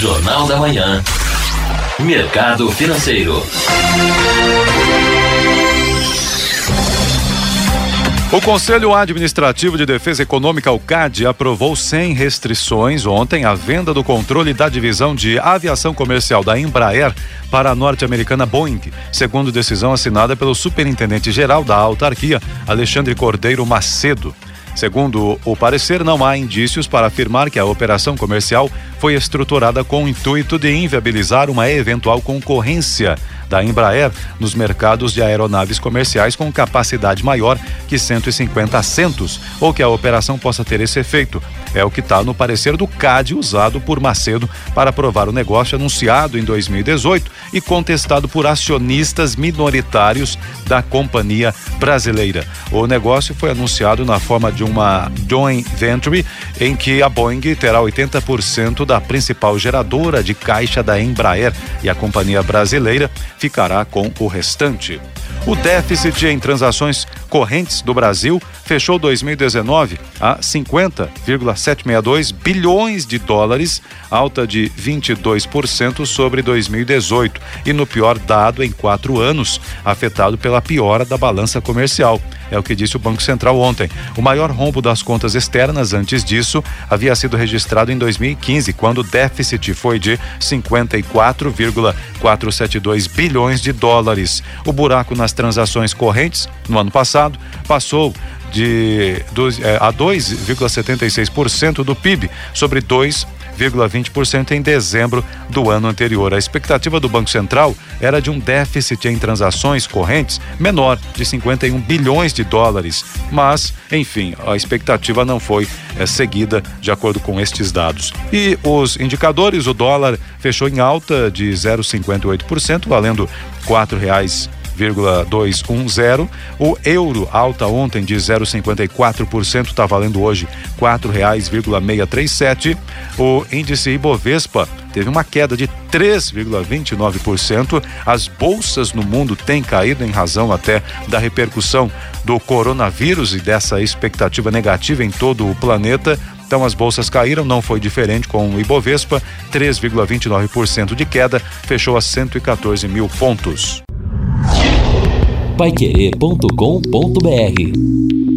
Jornal da Manhã. Mercado Financeiro. O Conselho Administrativo de Defesa Econômica, o CAD, aprovou sem restrições ontem a venda do controle da divisão de aviação comercial da Embraer para a norte-americana Boeing, segundo decisão assinada pelo superintendente-geral da autarquia, Alexandre Cordeiro Macedo. Segundo o parecer, não há indícios para afirmar que a operação comercial foi estruturada com o intuito de inviabilizar uma eventual concorrência da Embraer nos mercados de aeronaves comerciais com capacidade maior que 150 assentos, ou que a operação possa ter esse efeito. É o que está no parecer do CAD usado por Macedo para aprovar o negócio anunciado em 2018 e contestado por acionistas minoritários da companhia brasileira. O negócio foi anunciado na forma de uma joint venture em que a Boeing terá 80% da principal geradora de caixa da Embraer e a companhia brasileira ficará com o restante. O déficit em transações correntes do Brasil fechou 2019 a 50,762 bilhões de dólares, alta de 22% sobre 2018 e no pior dado em quatro anos, afetado pela piora da balança comercial. É o que disse o Banco Central ontem. O maior rombo das contas externas antes disso havia sido registrado em 2015, quando o déficit foi de 54,472 bilhões de dólares. O buraco nas transações correntes no ano passado passou de, de eh, a 2,76% do PIB sobre 2 0,20% em dezembro do ano anterior. A expectativa do Banco Central era de um déficit em transações correntes menor, de 51 bilhões de dólares. Mas, enfim, a expectativa não foi é, seguida de acordo com estes dados. E os indicadores, o dólar fechou em alta de 0,58%, valendo quatro reais 0,210. O euro alta ontem de 0,54%, está valendo hoje R$ 4,637. O índice Ibovespa teve uma queda de 3,29%. As bolsas no mundo têm caído em razão até da repercussão do coronavírus e dessa expectativa negativa em todo o planeta. Então as bolsas caíram, não foi diferente com o Ibovespa, 3,29% de queda, fechou a 114 mil pontos paiquerê.com.br